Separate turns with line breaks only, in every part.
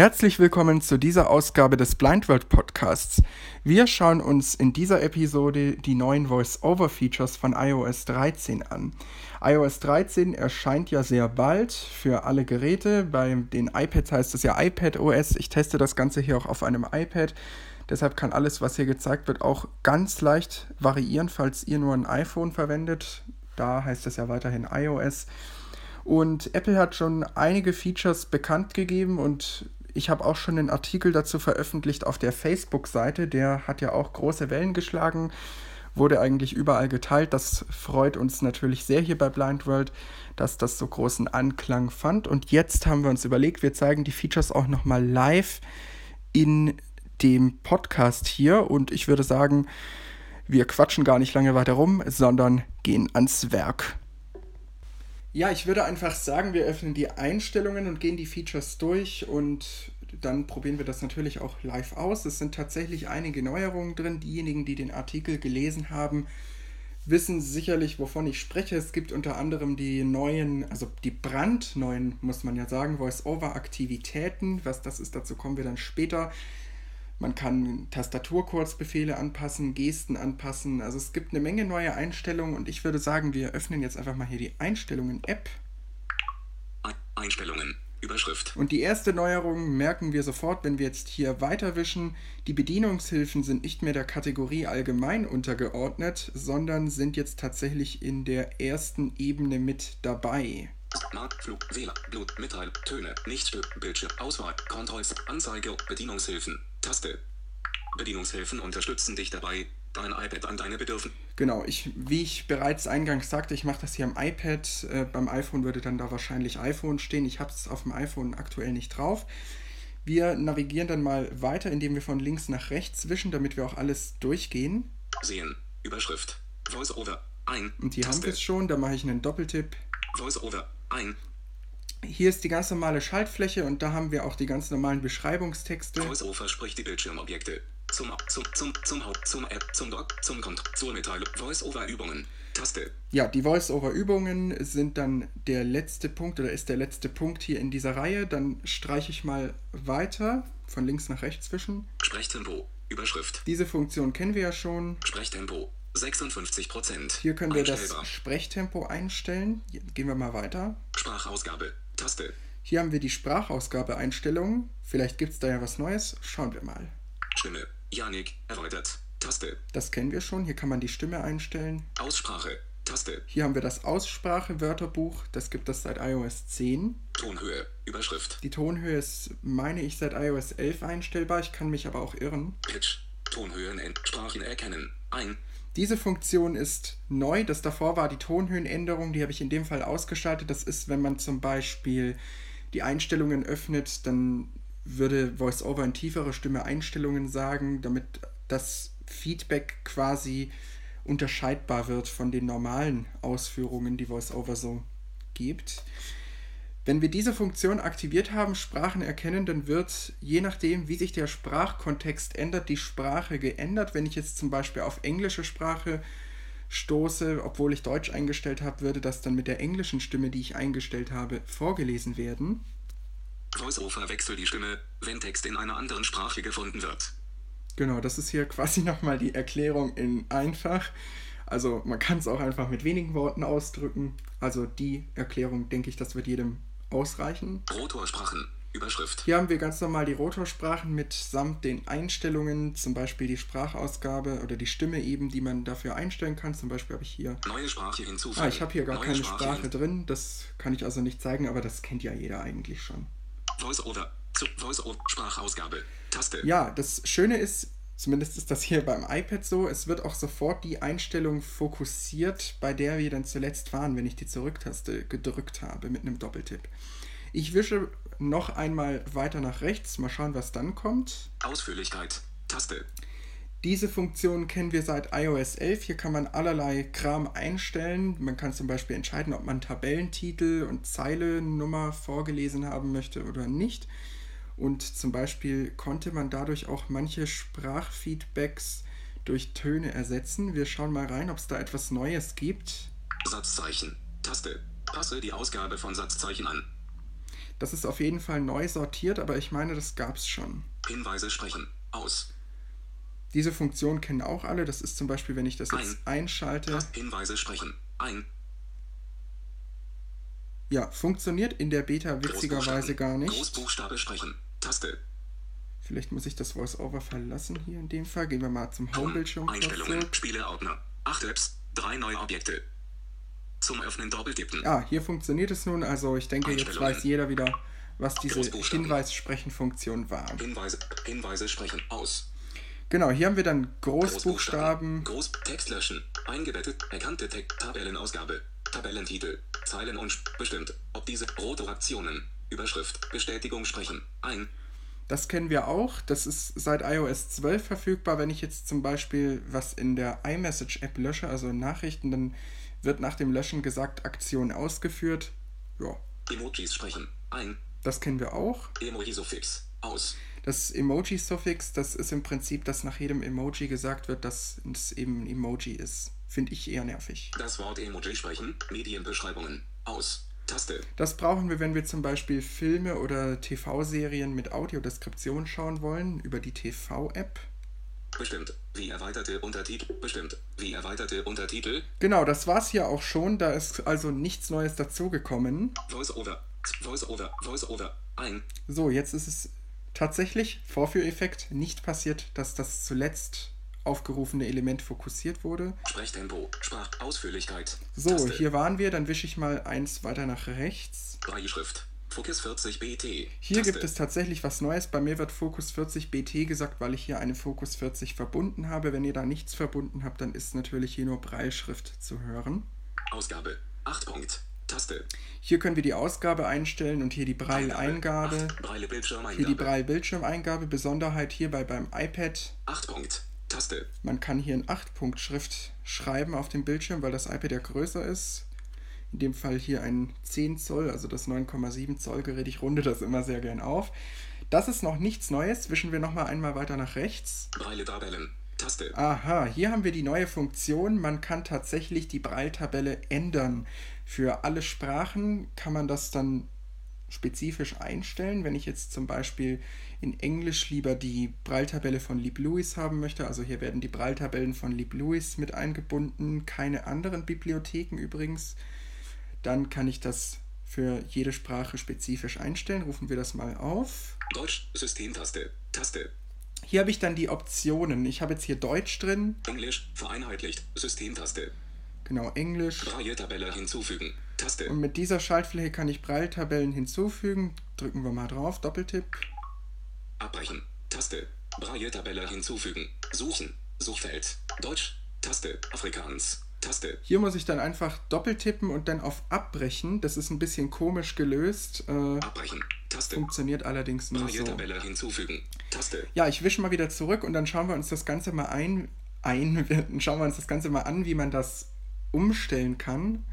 Herzlich willkommen zu dieser Ausgabe des Blind World Podcasts. Wir schauen uns in dieser Episode die neuen Voice-Over-Features von iOS 13 an. iOS 13 erscheint ja sehr bald für alle Geräte. Bei den iPads heißt es ja iPad OS. Ich teste das Ganze hier auch auf einem iPad. Deshalb kann alles, was hier gezeigt wird, auch ganz leicht variieren, falls ihr nur ein iPhone verwendet. Da heißt es ja weiterhin iOS. Und Apple hat schon einige Features bekannt gegeben und ich habe auch schon einen Artikel dazu veröffentlicht auf der Facebook-Seite. Der hat ja auch große Wellen geschlagen, wurde eigentlich überall geteilt. Das freut uns natürlich sehr hier bei Blind World, dass das so großen Anklang fand. Und jetzt haben wir uns überlegt, wir zeigen die Features auch nochmal live in dem Podcast hier. Und ich würde sagen, wir quatschen gar nicht lange weiter rum, sondern gehen ans Werk. Ja, ich würde einfach sagen, wir öffnen die Einstellungen und gehen die Features durch und dann probieren wir das natürlich auch live aus. Es sind tatsächlich einige Neuerungen drin. Diejenigen, die den Artikel gelesen haben, wissen sicherlich, wovon ich spreche. Es gibt unter anderem die neuen, also die brandneuen, muss man ja sagen, Voice-Over-Aktivitäten. Was das ist, dazu kommen wir dann später. Man kann Tastaturkurzbefehle anpassen, Gesten anpassen. Also es gibt eine Menge neue Einstellungen und ich würde sagen, wir öffnen jetzt einfach mal hier die Einstellungen-App.
Einstellungen. Überschrift.
Und die erste Neuerung merken wir sofort, wenn wir jetzt hier weiterwischen. Die Bedienungshilfen sind nicht mehr der Kategorie allgemein untergeordnet, sondern sind jetzt tatsächlich in der ersten Ebene mit dabei.
Mark, Flug, Wähler, Blut, Mitteil, Töne, Nichtstück, Bildschirm, Auswahl, Controls, Anzeige, Bedienungshilfen, Taste. Bedienungshilfen unterstützen dich dabei, dein iPad an deine Bedürfnisse.
Genau, ich, wie ich bereits eingangs sagte, ich mache das hier am iPad. Äh, beim iPhone würde dann da wahrscheinlich iPhone stehen. Ich habe es auf dem iPhone aktuell nicht drauf. Wir navigieren dann mal weiter, indem wir von links nach rechts wischen, damit wir auch alles durchgehen.
Sehen, Überschrift, VoiceOver, ein.
Und hier haben wir es schon, da mache ich einen Doppeltipp.
VoiceOver, ein.
Hier ist die ganz normale Schaltfläche und da haben wir auch die ganz normalen Beschreibungstexte.
VoiceOver spricht die Bildschirmobjekte. Zum, zum, zum, zum Haupt, zum App, zum Doc, zum Kont, zur Mitteilung. VoiceOver-Übungen. Taste.
Ja, die Voice-Over-Übungen sind dann der letzte Punkt oder ist der letzte Punkt hier in dieser Reihe. Dann streiche ich mal weiter, von links nach rechts zwischen.
Sprechtempo. Überschrift.
Diese Funktion kennen wir ja schon.
Sprechtempo. 56 Prozent.
Hier können wir das Sprechtempo einstellen. Gehen wir mal weiter.
Sprachausgabe. Taste.
Hier haben wir die Sprachausgabe-Einstellungen. Vielleicht gibt es da ja was Neues. Schauen wir mal.
Stimme. Janik. Erweitert. Taste.
Das kennen wir schon. Hier kann man die Stimme einstellen.
Aussprache. Taste.
Hier haben wir das Aussprache-Wörterbuch. Das gibt es seit iOS 10.
Tonhöhe. Überschrift.
Die Tonhöhe ist, meine ich, seit iOS 11 einstellbar. Ich kann mich aber auch irren.
Pitch. Tonhöhen, Sprachen erkennen. Ein.
Diese Funktion ist neu. Das davor war die Tonhöhenänderung. Die habe ich in dem Fall ausgeschaltet. Das ist, wenn man zum Beispiel die Einstellungen öffnet, dann würde VoiceOver in tiefere Stimme Einstellungen sagen, damit das Feedback quasi unterscheidbar wird von den normalen Ausführungen, die VoiceOver so gibt. Wenn wir diese Funktion aktiviert haben, Sprachen erkennen, dann wird, je nachdem, wie sich der Sprachkontext ändert, die Sprache geändert. Wenn ich jetzt zum Beispiel auf englische Sprache stoße, obwohl ich Deutsch eingestellt habe, würde das dann mit der englischen Stimme, die ich eingestellt habe, vorgelesen werden.
VoiceOver wechselt die Stimme, wenn Text in einer anderen Sprache gefunden wird.
Genau, das ist hier quasi nochmal die Erklärung in einfach. Also man kann es auch einfach mit wenigen Worten ausdrücken. Also die Erklärung, denke ich, das wird jedem ausreichen.
Rotorsprachen. Überschrift.
Hier haben wir ganz normal die Rotorsprachen mitsamt den Einstellungen, zum Beispiel die Sprachausgabe oder die Stimme eben, die man dafür einstellen kann. Zum Beispiel habe ich hier.
Neue Sprache hinzufügen.
Ah, ich habe hier gar Neue keine Sprache, Sprache drin. Das kann ich also nicht zeigen, aber das kennt ja jeder eigentlich schon.
Voice-over. Voice-over. Sprachausgabe. Taste.
Ja, das Schöne ist, Zumindest ist das hier beim iPad so. Es wird auch sofort die Einstellung fokussiert, bei der wir dann zuletzt waren, wenn ich die Zurücktaste gedrückt habe mit einem Doppeltipp. Ich wische noch einmal weiter nach rechts. Mal schauen, was dann kommt.
Ausführlichkeit. Taste.
Diese Funktion kennen wir seit iOS 11. Hier kann man allerlei Kram einstellen. Man kann zum Beispiel entscheiden, ob man Tabellentitel und Zeilennummer vorgelesen haben möchte oder nicht. Und zum Beispiel konnte man dadurch auch manche Sprachfeedbacks durch Töne ersetzen. Wir schauen mal rein, ob es da etwas Neues gibt.
Satzzeichen. Taste. Passe die Ausgabe von Satzzeichen an.
Das ist auf jeden Fall neu sortiert, aber ich meine, das gab es schon.
Hinweise sprechen. Aus.
Diese Funktion kennen auch alle. Das ist zum Beispiel, wenn ich das jetzt
Ein.
einschalte.
Hinweise sprechen. Ein.
Ja, funktioniert in der Beta witzigerweise gar nicht.
Großbuchstabe sprechen. Taste.
Vielleicht muss ich das VoiceOver verlassen hier in dem Fall. Gehen wir mal zum
Home.
Homebildschirm
Einstellungen. Spieleordner. Acht Apps. Drei neue Objekte. Zum Öffnen doppeltippen.
Ah, hier funktioniert es nun. Also ich denke, jetzt weiß jeder wieder, was diese. Hinweissprechen-Funktion war.
Hinweise. Hinweise sprechen. Aus.
Genau, hier haben wir dann Großbuchstaben.
Groß Text löschen. Eingebettet. Erkannte Text. Tabellenausgabe. Tabellentitel. Zeilen und bestimmt. Ob diese rote Aktionen. Überschrift. Bestätigung sprechen. Ein.
Das kennen wir auch. Das ist seit iOS 12 verfügbar. Wenn ich jetzt zum Beispiel was in der iMessage-App lösche, also Nachrichten, dann wird nach dem Löschen gesagt, Aktion ausgeführt. Ja,
Emojis sprechen. Ein.
das kennen wir auch.
Emoji-Suffix. Aus.
Das Emoji-Suffix, das ist im Prinzip, dass nach jedem Emoji gesagt wird, dass es eben ein Emoji ist. Finde ich eher nervig.
Das Wort Emoji sprechen. Medienbeschreibungen. Aus. Taste.
Das brauchen wir, wenn wir zum Beispiel Filme oder TV-Serien mit Audiodeskription schauen wollen, über die TV-App.
Bestimmt. Wie erweiterte Untertitel. Bestimmt. Wie erweiterte Untertitel.
Genau, das war's hier auch schon. Da ist also nichts Neues dazugekommen.
Voice-over. Voice-over. Voice-over. Ein.
So, jetzt ist es tatsächlich, Vorführeffekt, nicht passiert, dass das zuletzt aufgerufene Element fokussiert wurde.
Sprechtempo. Sprachausführlichkeit.
So,
Taste.
hier waren wir, dann wische ich mal eins weiter nach rechts.
Breischrift. Focus 40 BT.
Hier
Taste.
gibt es tatsächlich was Neues. Bei mir wird Focus 40 BT gesagt, weil ich hier eine Focus 40 verbunden habe. Wenn ihr da nichts verbunden habt, dann ist natürlich hier nur Breilschrift zu hören.
Ausgabe. 8 Punkt. Taste.
Hier können wir die Ausgabe einstellen und hier die Braille-Eingabe.
Braille.
Hier die Braille-Bildschirmeingabe. Besonderheit hierbei beim iPad.
8 Punkt. Taste.
Man kann hier in 8-Punkt-Schrift schreiben auf dem Bildschirm, weil das iPad ja größer ist. In dem Fall hier ein 10 Zoll, also das 9,7 Zoll Gerät. Ich runde das immer sehr gern auf. Das ist noch nichts Neues. Wischen wir nochmal einmal weiter nach rechts.
Braille Tabellen. Taste.
Aha, hier haben wir die neue Funktion. Man kann tatsächlich die Braille-Tabelle ändern. Für alle Sprachen kann man das dann spezifisch einstellen. Wenn ich jetzt zum Beispiel in Englisch lieber die Braille-Tabelle von Lieb Lewis haben möchte, also hier werden die Braille-Tabellen von Lieb Lewis mit eingebunden, keine anderen Bibliotheken übrigens, dann kann ich das für jede Sprache spezifisch einstellen. Rufen wir das mal auf.
Deutsch. Systemtaste. Taste.
Hier habe ich dann die Optionen. Ich habe jetzt hier Deutsch drin,
Englisch. Vereinheitlicht. Systemtaste.
Genau Englisch.
Braille-Tabelle hinzufügen. Taste.
Und mit dieser Schaltfläche kann ich Braille-Tabellen hinzufügen. Drücken wir mal drauf, Doppeltipp.
Abbrechen. Taste. Braille-Tabelle hinzufügen. Suchen. Suchfeld. Deutsch. Taste. Afrikaans. Taste.
Hier muss ich dann einfach doppeltippen und dann auf Abbrechen. Das ist ein bisschen komisch gelöst, äh,
Abbrechen. Taste.
funktioniert allerdings nur so.
Braille-Tabelle hinzufügen. Taste.
Ja, ich wische mal wieder zurück und dann schauen wir uns das Ganze mal ein, ein schauen wir uns das Ganze mal an, wie man das umstellen kann.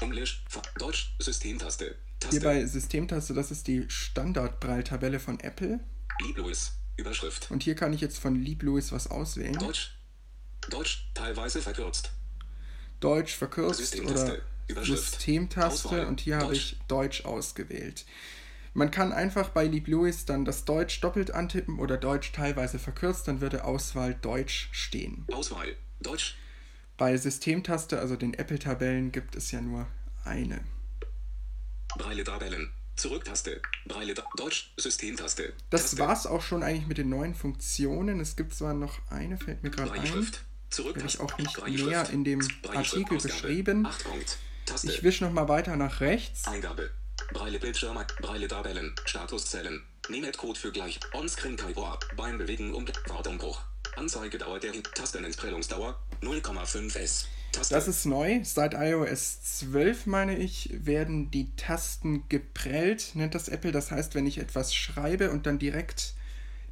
Englisch. Deutsch. Systemtaste.
Hier
Taste.
bei Systemtaste, das ist die Standard-Braille-Tabelle von Apple.
Lieb Louis. Überschrift.
Und hier kann ich jetzt von Lieb Louis was auswählen.
Deutsch. Deutsch. Teilweise verkürzt.
Deutsch verkürzt
Systemtaste.
oder. Systemtaste
Auswahl.
und hier habe ich Deutsch ausgewählt. Man kann einfach bei Lieb Louis dann das Deutsch doppelt antippen oder Deutsch teilweise verkürzt, dann würde Auswahl Deutsch stehen.
Auswahl. Deutsch.
Bei Systemtaste, also den Apple-Tabellen, gibt es ja nur eine.
Braille-Tabellen. Zurücktaste. Braille. Deutsch. Systemtaste.
Das
Taste.
war's auch schon eigentlich mit den neuen Funktionen. Es gibt zwar noch eine, fällt mir gerade ein. Habe ich auch nicht näher in dem Artikel beschrieben. Ich wische nochmal weiter nach rechts.
Eingabe. Braille Bildschirm, Braille Tabellen, Statuszellen. Nemetcode für gleich. Onscreen Keyboard. Beim Bewegen um Wortumbruch. Anzeigedauer der Tastenentsprellungsdauer 0,5 S. Taste.
Das ist neu. Seit iOS 12, meine ich, werden die Tasten geprellt, nennt das Apple. Das heißt, wenn ich etwas schreibe und dann direkt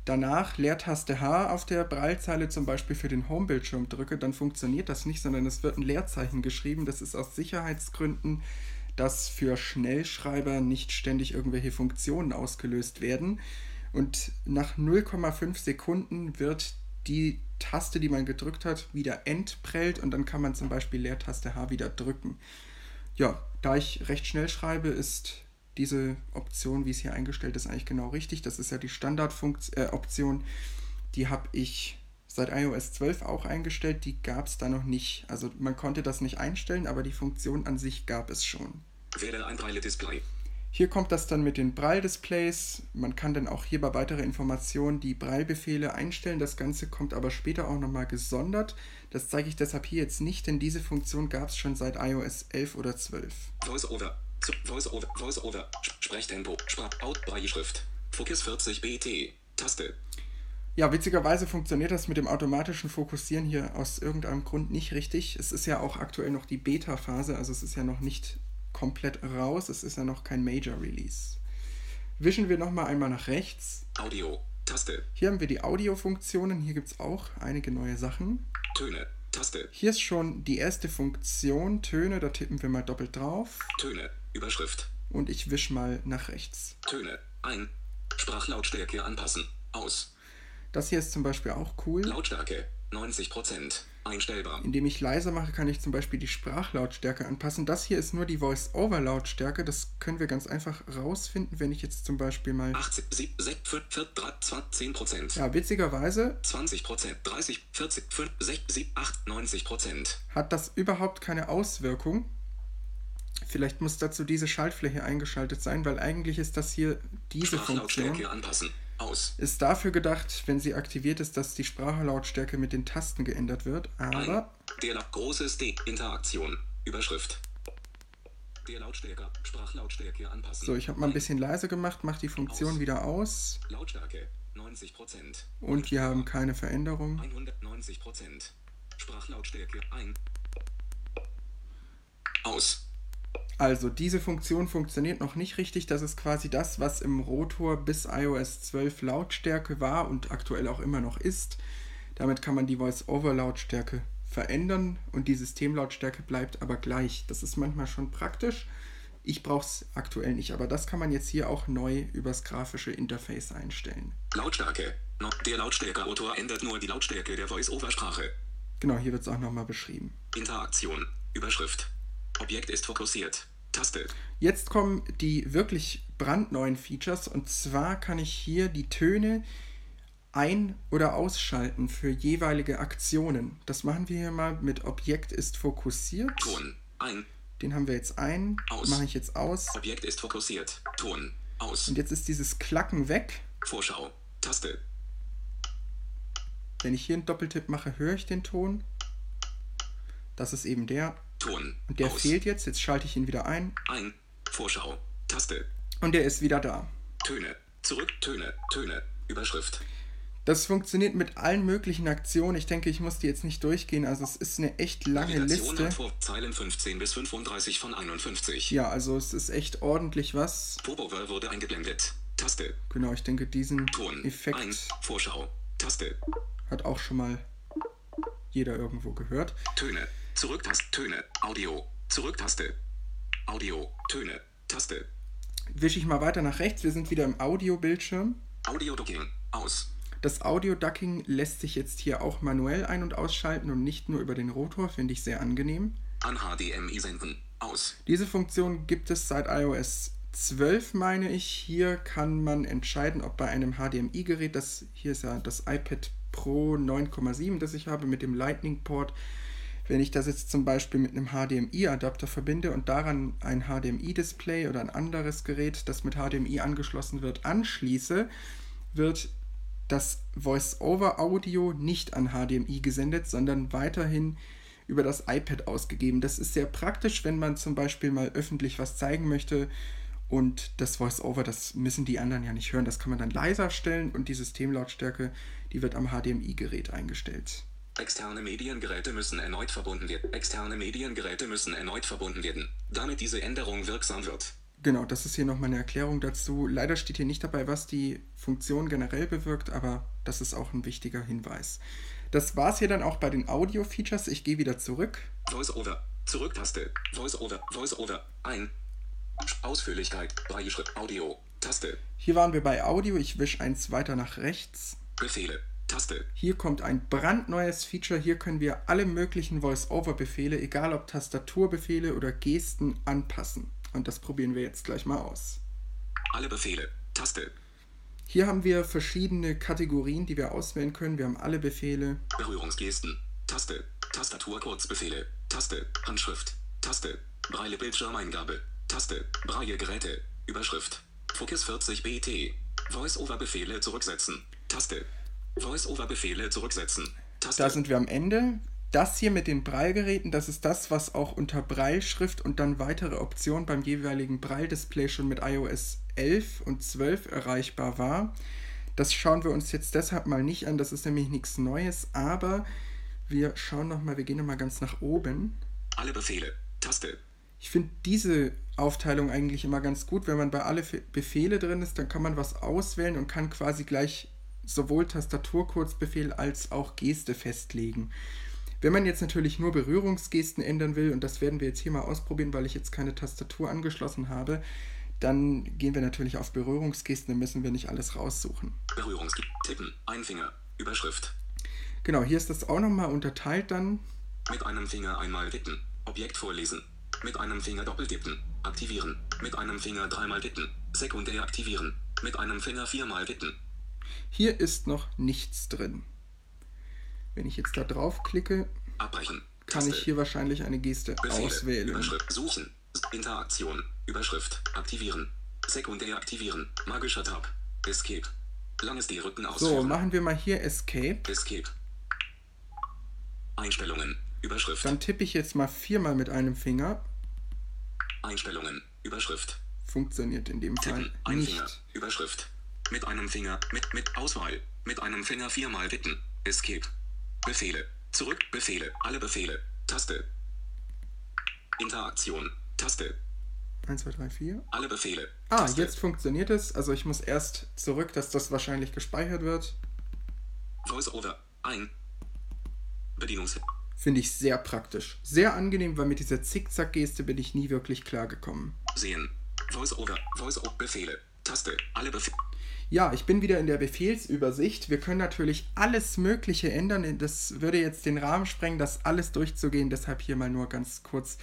danach Leertaste H auf der Braillezeile zum Beispiel für den Homebildschirm drücke, dann funktioniert das nicht, sondern es wird ein Leerzeichen geschrieben. Das ist aus Sicherheitsgründen, dass für Schnellschreiber nicht ständig irgendwelche Funktionen ausgelöst werden. Und nach 0,5 Sekunden wird die Taste, die man gedrückt hat, wieder entprellt und dann kann man zum Beispiel Leertaste H wieder drücken. Ja, da ich recht schnell schreibe, ist diese Option, wie es hier eingestellt ist, eigentlich genau richtig. Das ist ja die Standardoption. Äh, die habe ich seit iOS 12 auch eingestellt. Die gab es da noch nicht. Also man konnte das nicht einstellen, aber die Funktion an sich gab es schon.
Wähle ein Braille-Display.
Hier kommt das dann mit den Braille-Displays. Man kann dann auch hier bei weiteren Informationen die Braille-Befehle einstellen. Das Ganze kommt aber später auch nochmal gesondert. Das zeige ich deshalb hier jetzt nicht, denn diese Funktion gab es schon seit iOS 11 oder 12.
Voice-Over. Voice-Over. Voice-Over. Sprechtempo. Sprach-Out. Braille-Schrift. Focus 40 BT. Taste.
Ja, witzigerweise funktioniert das mit dem automatischen Fokussieren hier aus irgendeinem Grund nicht richtig. Es ist ja auch aktuell noch die Beta-Phase, also es ist ja noch nicht komplett raus. Es ist ja noch kein Major Release. Wischen wir nochmal einmal nach rechts.
Audio, Taste.
Hier haben wir die Audio-Funktionen. Hier gibt es auch einige neue Sachen.
Töne, Taste.
Hier ist schon die erste Funktion, Töne. Da tippen wir mal doppelt drauf.
Töne, Überschrift.
Und ich wische mal nach rechts.
Töne, ein. Sprachlautstärke anpassen, aus.
Das hier ist zum Beispiel auch cool.
Lautstärke, 90%. Einstellbar.
Indem ich leiser mache, kann ich zum Beispiel die Sprachlautstärke anpassen. Das hier ist nur die Voice-Over-Lautstärke. Das können wir ganz einfach rausfinden, wenn ich jetzt zum Beispiel mal.
80, 7, 6, 5, 4, 3, 10 Prozent.
Ja, witzigerweise.
20 Prozent, 30, 40, 5, 6, 7, 8, 90 Prozent.
Hat das überhaupt keine Auswirkung? Vielleicht muss dazu diese Schaltfläche eingeschaltet sein, weil eigentlich ist das hier diese Funktion.
anpassen. Aus.
Ist dafür gedacht, wenn sie aktiviert ist, dass die Sprachlautstärke mit den Tasten geändert wird, aber.
Ein. Der großes D. Interaktion. Überschrift. Der Lautstärke. Sprachlautstärke anpassen.
So, ich habe mal ein bisschen leiser gemacht, mache die Funktion aus. wieder aus.
Lautstärke 90%.
Und wir haben keine Veränderung.
190%. Sprachlautstärke ein. Aus.
Also diese Funktion funktioniert noch nicht richtig. Das ist quasi das, was im Rotor bis iOS 12 Lautstärke war und aktuell auch immer noch ist. Damit kann man die Voice-Over-Lautstärke verändern und die Systemlautstärke bleibt aber gleich. Das ist manchmal schon praktisch. Ich brauche es aktuell nicht, aber das kann man jetzt hier auch neu übers grafische Interface einstellen.
Lautstärke. Der Lautstärke-Autor ändert nur die Lautstärke der Voice-Over-Sprache.
Genau, hier wird es auch nochmal beschrieben.
Interaktion. Überschrift. Objekt ist fokussiert. Taste.
Jetzt kommen die wirklich brandneuen Features und zwar kann ich hier die Töne ein- oder ausschalten für jeweilige Aktionen. Das machen wir hier mal mit Objekt ist fokussiert.
Ton ein.
Den haben wir jetzt ein.
Aus.
Mache ich jetzt aus.
Objekt ist fokussiert. Ton aus.
Und jetzt ist dieses Klacken weg.
Vorschau. Taste.
Wenn ich hier einen Doppeltipp mache, höre ich den Ton. Das ist eben der.
Ton.
Und der
aus.
fehlt jetzt. Jetzt schalte ich ihn wieder ein.
Ein. Vorschau. Taste.
Und der ist wieder da.
Töne. Zurück. Töne. Töne. Überschrift.
Das funktioniert mit allen möglichen Aktionen. Ich denke, ich muss die jetzt nicht durchgehen. Also es ist eine echt lange
Navigation
Liste.
Vor Zeilen 15 bis 35 von 51.
Ja, also es ist echt ordentlich was.
Popover wurde eingeblendet. Taste.
Genau, ich denke, diesen
Ton.
Effekt
Ein. Vorschau. Taste.
hat auch schon mal jeder irgendwo gehört.
Töne. Zurücktaste. Töne. Audio. Zurücktaste. Audio. Töne. Taste.
Wische ich mal weiter nach rechts. Wir sind wieder im Audio-Bildschirm.
Audio Ducking. Aus.
Das Audio-Ducking lässt sich jetzt hier auch manuell ein- und ausschalten und nicht nur über den Rotor, finde ich sehr angenehm.
An HDMI senden. Aus.
Diese Funktion gibt es seit iOS 12, meine ich. Hier kann man entscheiden, ob bei einem HDMI-Gerät, das hier ist ja das iPad Pro 9,7, das ich habe mit dem Lightning-Port, wenn ich das jetzt zum Beispiel mit einem HDMI-Adapter verbinde und daran ein HDMI-Display oder ein anderes Gerät, das mit HDMI angeschlossen wird, anschließe, wird das Voice-over-Audio nicht an HDMI gesendet, sondern weiterhin über das iPad ausgegeben. Das ist sehr praktisch, wenn man zum Beispiel mal öffentlich was zeigen möchte und das Voice-over, das müssen die anderen ja nicht hören. Das kann man dann leiser stellen und die Systemlautstärke, die wird am HDMI-Gerät eingestellt.
Externe Mediengeräte müssen erneut verbunden werden. Externe Mediengeräte müssen erneut verbunden werden, damit diese Änderung wirksam wird.
Genau, das ist hier nochmal eine Erklärung dazu. Leider steht hier nicht dabei, was die Funktion generell bewirkt, aber das ist auch ein wichtiger Hinweis. Das war's hier dann auch bei den Audio-Features. Ich gehe wieder zurück.
Voice-over. Zurücktaste. Voice-over. Voice-over. Ein. Ausführlichkeit. Brailleschrift. Audio. Taste.
Hier waren wir bei Audio. Ich wische eins weiter nach rechts.
Befehle. Taste.
Hier kommt ein brandneues Feature. Hier können wir alle möglichen Voice-over-Befehle, egal ob Tastaturbefehle oder Gesten, anpassen. Und das probieren wir jetzt gleich mal aus.
Alle Befehle. Taste.
Hier haben wir verschiedene Kategorien, die wir auswählen können. Wir haben alle Befehle.
Berührungsgesten. Taste. Tastatur-Kurzbefehle. Taste. Handschrift. Taste. Braille Bildschirmeingabe. Taste. Braille Geräte. Überschrift. Focus 40 BT. Voice-Over-Befehle zurücksetzen. Taste. Voice-Over-Befehle zurücksetzen. Taste.
Da sind wir am Ende. Das hier mit den Braillegeräten, das ist das, was auch unter Brailleschrift und dann weitere Optionen beim jeweiligen Braille-Display schon mit iOS 11 und 12 erreichbar war. Das schauen wir uns jetzt deshalb mal nicht an, das ist nämlich nichts Neues, aber wir schauen nochmal, wir gehen nochmal ganz nach oben.
Alle Befehle. Taste.
Ich finde diese Aufteilung eigentlich immer ganz gut. Wenn man bei alle Fe- Befehle drin ist, dann kann man was auswählen und kann quasi gleich sowohl Tastaturkurzbefehl als auch Geste festlegen. Wenn man jetzt natürlich nur Berührungsgesten ändern will, und das werden wir jetzt hier mal ausprobieren, weil ich jetzt keine Tastatur angeschlossen habe, dann gehen wir natürlich auf Berührungsgesten, dann müssen wir nicht alles raussuchen.
Berührungsgesten. Tippen. Ein Finger. Überschrift.
Genau, hier ist das auch nochmal unterteilt dann.
Mit einem Finger einmal tippen. Objekt vorlesen. Mit einem Finger doppeltippen. Aktivieren. Mit einem Finger dreimal tippen. Sekundär aktivieren. Mit einem Finger viermal tippen.
Hier ist noch nichts drin. Wenn ich jetzt da drauf klicke,
Abbrechen.
kann ich hier wahrscheinlich eine Geste
Befehle.
auswählen.
Überschrift. Suchen. Interaktion. Überschrift. Aktivieren. Sekundär aktivieren. Magischer Tab. Escape. Langes D-Rücken
So,
ausführen.
machen wir mal hier Escape.
Escape. Einstellungen. Überschrift.
Dann tippe ich jetzt mal viermal mit einem Finger.
Einstellungen. Überschrift.
Funktioniert in dem Fall
Tippen. Ein Finger.
nicht.
Überschrift. Mit einem Finger. Mit, mit Auswahl. Mit einem Finger viermal tippen. Escape. Befehle. Zurück. Befehle. Alle Befehle. Taste. Interaktion. Taste.
1, 2, 3, 4.
Alle Befehle.
Ah,
Taste.
jetzt funktioniert es. Also ich muss erst zurück, dass das wahrscheinlich gespeichert wird.
Voice-over. Ein. Bedienungs.
Finde ich sehr praktisch. Sehr angenehm, weil mit dieser Zickzack-Geste bin ich nie wirklich klargekommen.
Sehen. Voice-over. Voice-over. Befehle. Taste. Alle Befehle.
Ja, ich bin wieder in der Befehlsübersicht. Wir können natürlich alles Mögliche ändern. Das würde jetzt den Rahmen sprengen, das alles durchzugehen. Deshalb hier mal nur ganz kurz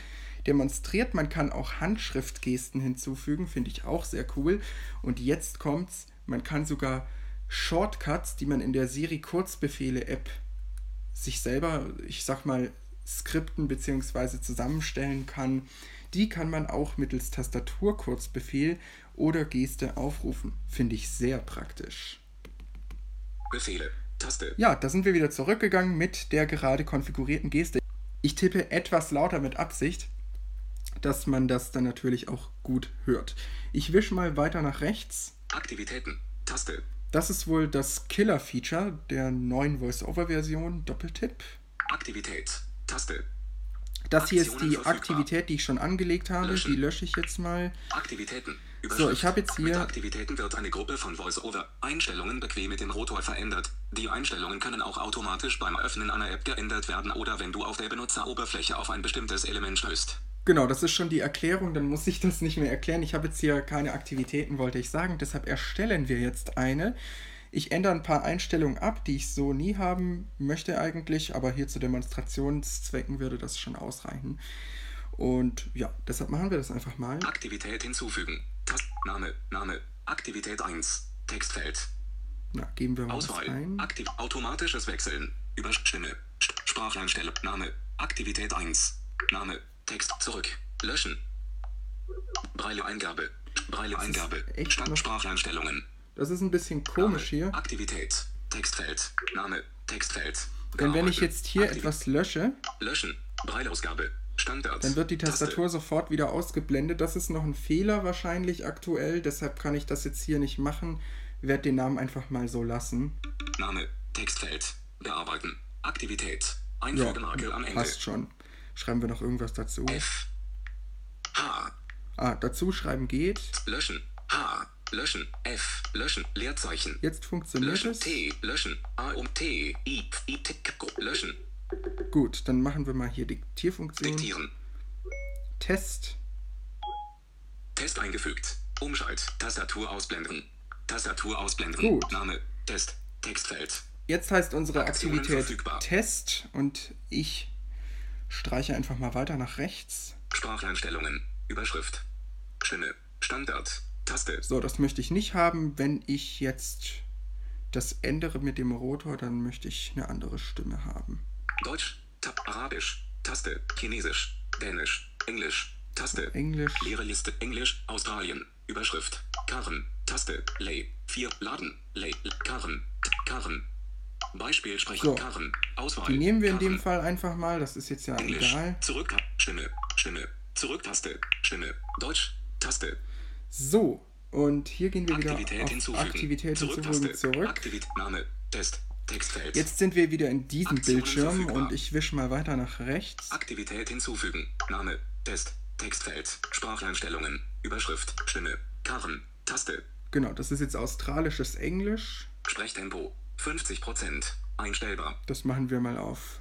demonstriert. Man kann auch Handschriftgesten hinzufügen, finde ich auch sehr cool. Und jetzt kommt's, man kann sogar Shortcuts, die man in der Siri Kurzbefehle-App sich selber, ich sag mal, skripten bzw. zusammenstellen kann, die kann man auch mittels Tastaturkurzbefehl oder Geste aufrufen. Finde ich sehr praktisch.
Befehle. Taste.
Ja, da sind wir wieder zurückgegangen mit der gerade konfigurierten Geste. Ich tippe etwas lauter mit Absicht, dass man das dann natürlich auch gut hört. Ich wische mal weiter nach rechts.
Aktivitäten. Taste.
Das ist wohl das Killer-Feature der neuen Voice-Over-Version. Doppeltipp.
Aktivität. Taste.
Das hier ist die. Aktivität, die ich schon angelegt habe.
Löschen.
Die lösche ich jetzt mal.
Aktivitäten.
So, ich habe jetzt
Mit
hier.
Aktivitäten wird eine Gruppe von Voice-Over-Einstellungen bequem mit dem Rotor verändert. Die Einstellungen können auch automatisch beim Öffnen einer App geändert werden oder wenn du auf der Benutzeroberfläche auf ein bestimmtes Element stößt.
Genau, das ist schon die Erklärung, dann muss ich das nicht mehr erklären. Ich habe jetzt hier keine Aktivitäten, wollte ich sagen. Deshalb erstellen wir jetzt eine. Ich ändere ein paar Einstellungen ab, die ich so nie haben möchte eigentlich, aber hier zu Demonstrationszwecken würde das schon ausreichen. Und ja, deshalb machen wir das einfach mal.
Aktivität hinzufügen. Tast Name, Name. Aktivität 1. Textfeld.
Na, geben wir mal
Auswahl.
ein.
Aktiv. Automatisches Wechseln. Über Stimme. Spracheinstellung. Name. Aktivität 1. Name. Text zurück. Löschen. Stand
noch-
Spracheinstellungen.
Das ist ein bisschen komisch
Name.
hier.
Aktivität. Textfeld. Name. Textfeld.
Denn wenn ich jetzt hier
Aktiv-
etwas lösche,
Löschen. Brailleausgabe. Standard.
dann wird die
Taste.
Tastatur sofort wieder ausgeblendet. Das ist noch ein Fehler wahrscheinlich aktuell, deshalb kann ich das jetzt hier nicht machen. Werde den Namen einfach mal so lassen.
Name. Textfeld. Bearbeiten. Aktivität.
Ja,
Einfügemarke am Ende.
passt schon. Schreiben wir noch irgendwas dazu.
F. H.
Ah, dazu schreiben geht.
Löschen. H. Löschen. F. Löschen. Leerzeichen.
Jetzt funktioniert
Löschen.
es.
T. Löschen. A um T. I. I. T. Löschen.
Gut, dann machen wir mal hier Diktierfunktion.
Diktieren.
Test.
Test eingefügt. Umschalt. Tastatur ausblenden. Tastatur ausblenden.
Gut.
Name. Test. Textfeld.
Jetzt heißt unsere
Aktionen
Aktivität
verfügbar.
Test und ich streiche einfach mal weiter nach rechts.
Spracheinstellungen. Überschrift. Stimme. Standard. Taste.
So, das möchte ich nicht haben. Wenn ich jetzt das ändere mit dem Rotor, dann möchte ich eine andere Stimme haben.
Deutsch. Tab. Arabisch. Taste. Chinesisch. Dänisch. Englisch. Taste.
Englisch.
Leere Liste. Englisch. Australien. Überschrift. Karren. Taste. Lay. 4. Laden. Lay. Karren. Karren. Beispiel sprechen.
So.
Karren. Auswahl.
Die nehmen wir in
Karren.
dem Fall einfach mal. Das ist jetzt ja
Englisch.
egal.
Zurück. Stimme. Stimme. Zurück-Taste. Stimme. Deutsch. Taste.
So, und hier gehen wir wieder
Aktivität
auf
hinzufügen.
Aktivität hinzufügen zurück.
Aktivität. Name. Test. Textfeld.
Jetzt sind wir wieder in diesem
Aktionen
Bildschirm
verfügbar.
und ich wische mal weiter nach rechts.
Aktivität hinzufügen. Name. Test. Textfeld. Spracheinstellungen. Überschrift. Stimme. Karren. Taste.
Genau, das ist jetzt australisches Englisch.
Sprechtempo. 50%. Einstellbar.
Das machen wir mal auf.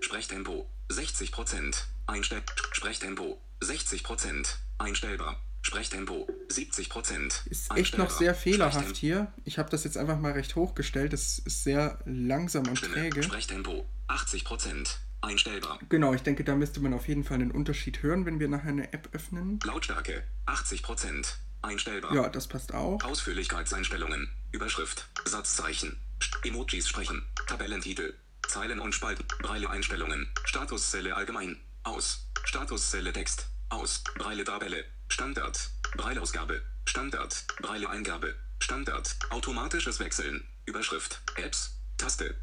Sprechtempo. 60%. Einstell. Sprechtempo. 60%. Einstellbar. Sprechtempo. 70%.
Ist echt noch sehr fehlerhaft hier. Ich habe das jetzt einfach mal recht hochgestellt. Das ist sehr langsam und
Stimme.
träge.
Sprechtempo. 80%. Einstellbar.
Genau, ich denke, da müsste man auf jeden Fall einen Unterschied hören, wenn wir nachher eine App öffnen.
Lautstärke. 80%. Einstellbar.
Ja, das passt auch.
Ausführlichkeitseinstellungen. Überschrift. Satzzeichen. Emojis sprechen. Tabellentitel. Zeilen und Spalten. Breile-Einstellungen. Statuszelle allgemein. Aus. Statuszelle Text. Aus. Breile-Tabelle. Standard. Breilausgabe. Standard. Breile-Eingabe. Standard. Automatisches Wechseln. Überschrift. Apps. Taste.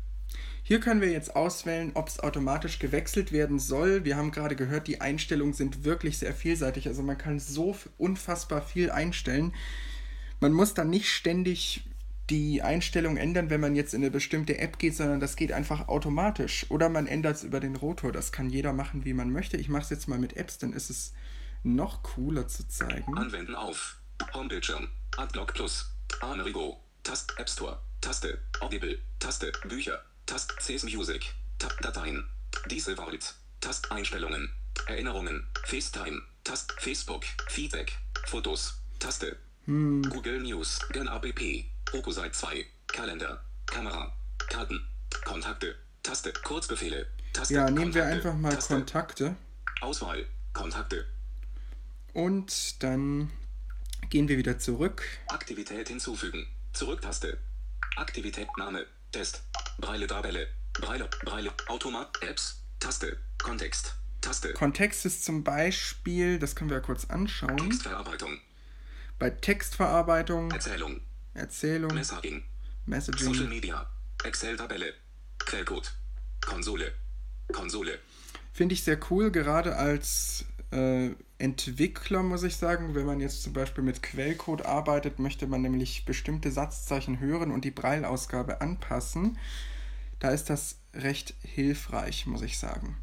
Hier können wir jetzt auswählen, ob es automatisch gewechselt werden soll. Wir haben gerade gehört, die Einstellungen sind wirklich sehr vielseitig. Also man kann so unfassbar viel einstellen. Man muss dann nicht ständig die Einstellung ändern, wenn man jetzt in eine bestimmte App geht, sondern das geht einfach automatisch. Oder man ändert es über den Rotor. Das kann jeder machen, wie man möchte. Ich mache es jetzt mal mit Apps, dann ist es noch cooler zu zeigen.
Anwenden auf. Homebildschirm. Adblock Plus. Amerigo. Tast App Store. Taste. Audible. Taste. Bücher. Tast CS Music. Tab Dateien. Diese Vault. Tast Einstellungen. Erinnerungen. FaceTime. Tast Facebook. Feedback. Fotos. Taste. Google News. Gen APP. Okusite 2. Kalender. Kamera. Karten. Kontakte. Taste. Kurzbefehle. Taste.
Ja, nehmen wir
Kontakte.
einfach mal
Taste.
Kontakte
Auswahl. Kontakte.
Und dann gehen wir wieder zurück.
Aktivität hinzufügen. Zurücktaste. Aktivität Name. Test. Breile Tabelle. Breile. Breile. Automat. Apps. Taste. Kontext. Taste.
Kontext ist zum Beispiel, das können wir ja kurz anschauen,
Textverarbeitung.
bei Textverarbeitung,
Erzählung.
Erzählung,
Messaging. Social
Messaging.
Media. Excel-Tabelle. Quellcode. Konsole. Konsole.
Finde ich sehr cool, gerade als äh, Entwickler muss ich sagen, wenn man jetzt zum Beispiel mit Quellcode arbeitet, möchte man nämlich bestimmte Satzzeichen hören und die Breilausgabe anpassen. Da ist das recht hilfreich, muss ich sagen.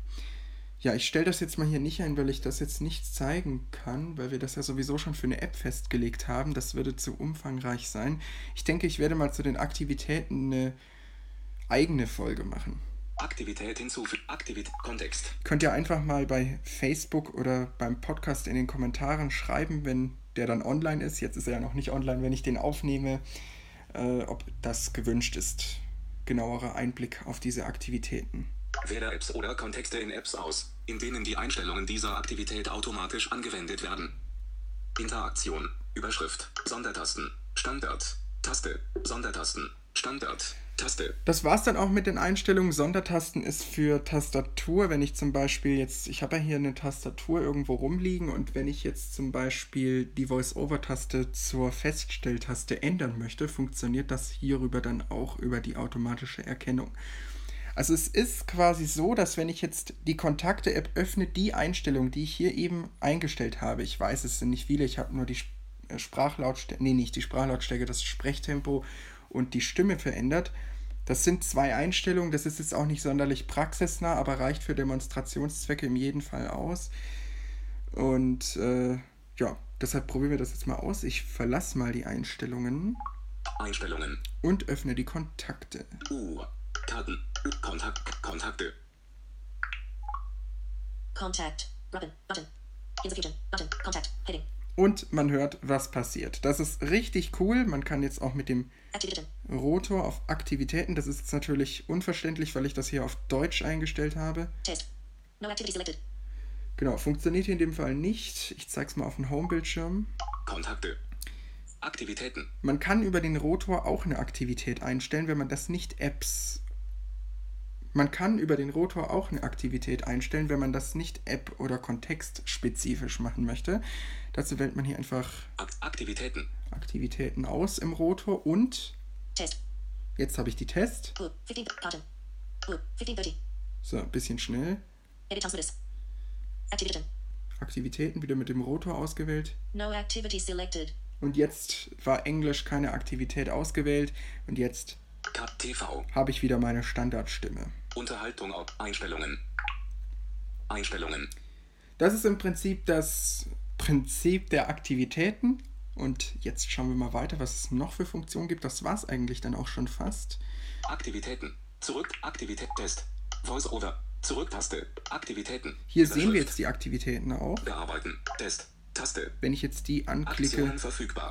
Ja, ich stelle das jetzt mal hier nicht ein, weil ich das jetzt nicht zeigen kann, weil wir das ja sowieso schon für eine App festgelegt haben. Das würde zu umfangreich sein. Ich denke, ich werde mal zu den Aktivitäten eine eigene Folge machen.
Aktivität hinzufügen. Aktivität. Kontext.
Könnt ihr einfach mal bei Facebook oder beim Podcast in den Kommentaren schreiben, wenn der dann online ist. Jetzt ist er ja noch nicht online, wenn ich den aufnehme, äh, ob das gewünscht ist. Genauerer Einblick auf diese Aktivitäten.
Wähle Apps oder Kontexte in Apps aus, in denen die Einstellungen dieser Aktivität automatisch angewendet werden. Interaktion. Überschrift. Sondertasten. Standard. Taste. Sondertasten. Standard. Taste.
Das war's dann auch mit den Einstellungen. Sondertasten ist für Tastatur. Wenn ich zum Beispiel jetzt, ich habe ja hier eine Tastatur irgendwo rumliegen und wenn ich jetzt zum Beispiel die Voice-Over-Taste zur Feststelltaste ändern möchte, funktioniert das hierüber dann auch über die automatische Erkennung. Also es ist quasi so, dass wenn ich jetzt die Kontakte-App öffne, die Einstellung, die ich hier eben eingestellt habe, ich weiß, es sind nicht viele, ich habe nur die äh, Sprachlautstärke, nee, nicht die Sprachlautstärke, das Sprechtempo und die Stimme verändert. Das sind zwei Einstellungen, das ist jetzt auch nicht sonderlich praxisnah, aber reicht für Demonstrationszwecke in jedem Fall aus. Und äh, ja, deshalb probieren wir das jetzt mal aus. Ich verlasse mal die Einstellungen
Einstellungen.
und öffne die Kontakte.
U. Karten. Kontakt. Kontakte.
Contact. Robin. Button. Insufficient. Button. Contact. Heading.
Und man hört, was passiert. Das ist richtig cool. Man kann jetzt auch mit dem. Rotor auf Aktivitäten, das ist jetzt natürlich unverständlich, weil ich das hier auf Deutsch eingestellt habe.
Test. No activity selected.
Genau, funktioniert hier in dem Fall nicht. Ich zeige es mal auf dem Home-Bildschirm.
Kontakte. Aktivitäten.
Man kann über den Rotor auch eine Aktivität einstellen, wenn man das nicht Apps. Man kann über den Rotor auch eine Aktivität einstellen, wenn man das nicht App- oder kontextspezifisch machen möchte. Dazu wählt man hier einfach
Ak Aktivitäten.
Aktivitäten aus im Rotor und
Test.
jetzt habe ich die Test.
Group. 15. Button. Group. 1530.
So, ein bisschen schnell. Aktivitäten wieder mit dem Rotor ausgewählt.
No activity selected.
Und jetzt war Englisch keine Aktivität ausgewählt. Und jetzt habe ich wieder meine Standardstimme.
Unterhaltung auf Einstellungen. Einstellungen.
Das ist im Prinzip das Prinzip der Aktivitäten. Und jetzt schauen wir mal weiter, was es noch für Funktionen gibt. Das war es eigentlich dann auch schon fast.
Aktivitäten. Zurück. Aktivität. Test. Voice-over. Zurücktaste. Aktivitäten.
Hier sehen wir jetzt die Aktivitäten auch.
Bearbeiten. Test. Taste.
Wenn ich jetzt die anklicke,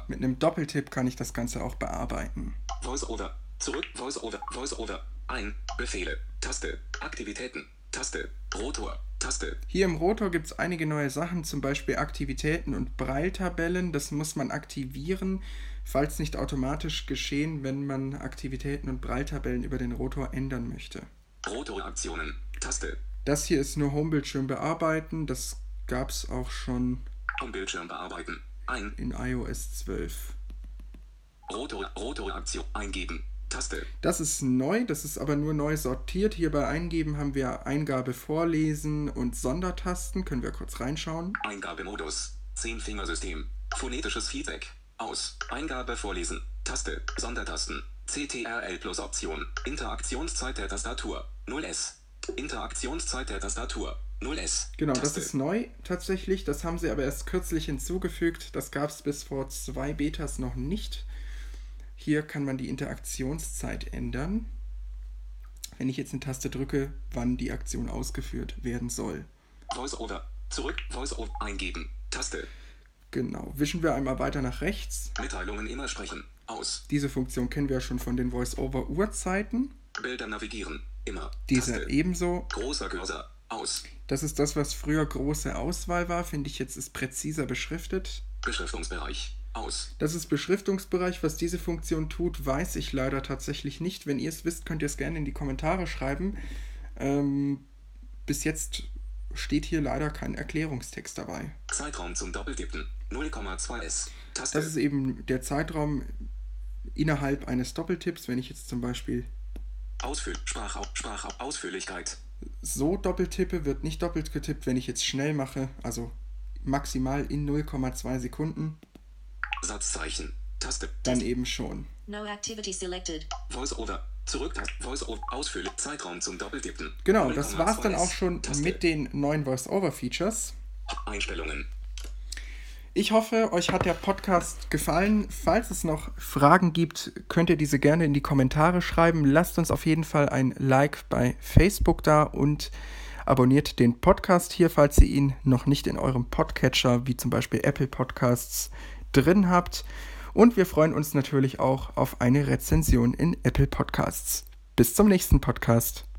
mit einem Doppeltipp kann ich das Ganze auch bearbeiten.
Voice-over. Zurück. Voice-over. Voice-over. Ein. Befehle. Taste. Aktivitäten. Taste. Rotor. Taste.
Hier im Rotor gibt es einige neue Sachen, zum Beispiel Aktivitäten und Breiltabellen. Das muss man aktivieren, falls nicht automatisch geschehen, wenn man Aktivitäten und Breiltabellen über den Rotor ändern möchte.
Rotoraktionen. Taste.
Das hier ist nur Homebildschirm bearbeiten. Das gab es auch schon
Am Bildschirm bearbeiten. Ein.
in iOS 12.
Rotor. Rotoraktion. Eingeben. Taste.
Das ist neu, das ist aber nur neu sortiert. Hier bei Eingeben haben wir Eingabe vorlesen und Sondertasten. Können wir kurz reinschauen.
Eingabemodus. 10-Fingersystem. Phonetisches Feedback. Aus. Eingabe vorlesen. Taste. Sondertasten. CTRL plus Option. Interaktionszeit der Tastatur. 0S. Interaktionszeit der Tastatur. 0S.
Genau, das
Taste.
ist neu tatsächlich. Das haben sie aber erst kürzlich hinzugefügt. Das gab es bis vor zwei Betas noch nicht. Hier kann man die Interaktionszeit ändern. Wenn ich jetzt eine Taste drücke, wann die Aktion ausgeführt werden soll.
Voice-over. Zurück. Voice-over. Eingeben. Taste.
Genau. Wischen wir einmal weiter nach rechts.
Mitteilungen immer sprechen. Aus.
Diese Funktion kennen wir ja schon von den Voice-over-Uhrzeiten.
Bilder navigieren. Immer.
Diese
Taste.
ebenso.
Großer Cursor. Aus.
Das ist das, was früher große Auswahl war, finde ich jetzt ist präziser beschriftet.
Beschriftungsbereich. Aus.
Das ist Beschriftungsbereich. Was diese Funktion tut, weiß ich leider tatsächlich nicht. Wenn ihr es wisst, könnt ihr es gerne in die Kommentare schreiben. Ähm, bis jetzt steht hier leider kein Erklärungstext dabei.
Zeitraum zum Doppeltippen. 0,2S. Taste.
Das ist eben der Zeitraum innerhalb eines Doppeltipps. Wenn ich jetzt zum Beispiel
Ausfüll. Sprach. Sprach. Ausführlichkeit.
so doppeltippe, wird nicht doppelt getippt. Wenn ich jetzt schnell mache, also maximal in 0,2 Sekunden,
Satzzeichen. Taste.
dann eben schon.
No activity selected.
Voice-over. Zurück. Voice-over. Ausführlich. Zeitraum zum Doppeltippen.
Genau, das war's dann
0,2S.
auch schon
Taste.
mit den neuen Voice-Over-Features.
Einstellungen.
Ich hoffe, euch hat der Podcast gefallen. Falls es noch Fragen gibt, könnt ihr diese gerne in die Kommentare schreiben. Lasst uns auf jeden Fall ein Like bei Facebook da und abonniert den Podcast hier, falls ihr ihn noch nicht in eurem Podcatcher, wie zum Beispiel Apple Podcasts, drin habt. Und wir freuen uns natürlich auch auf eine Rezension in Apple Podcasts. Bis zum nächsten Podcast.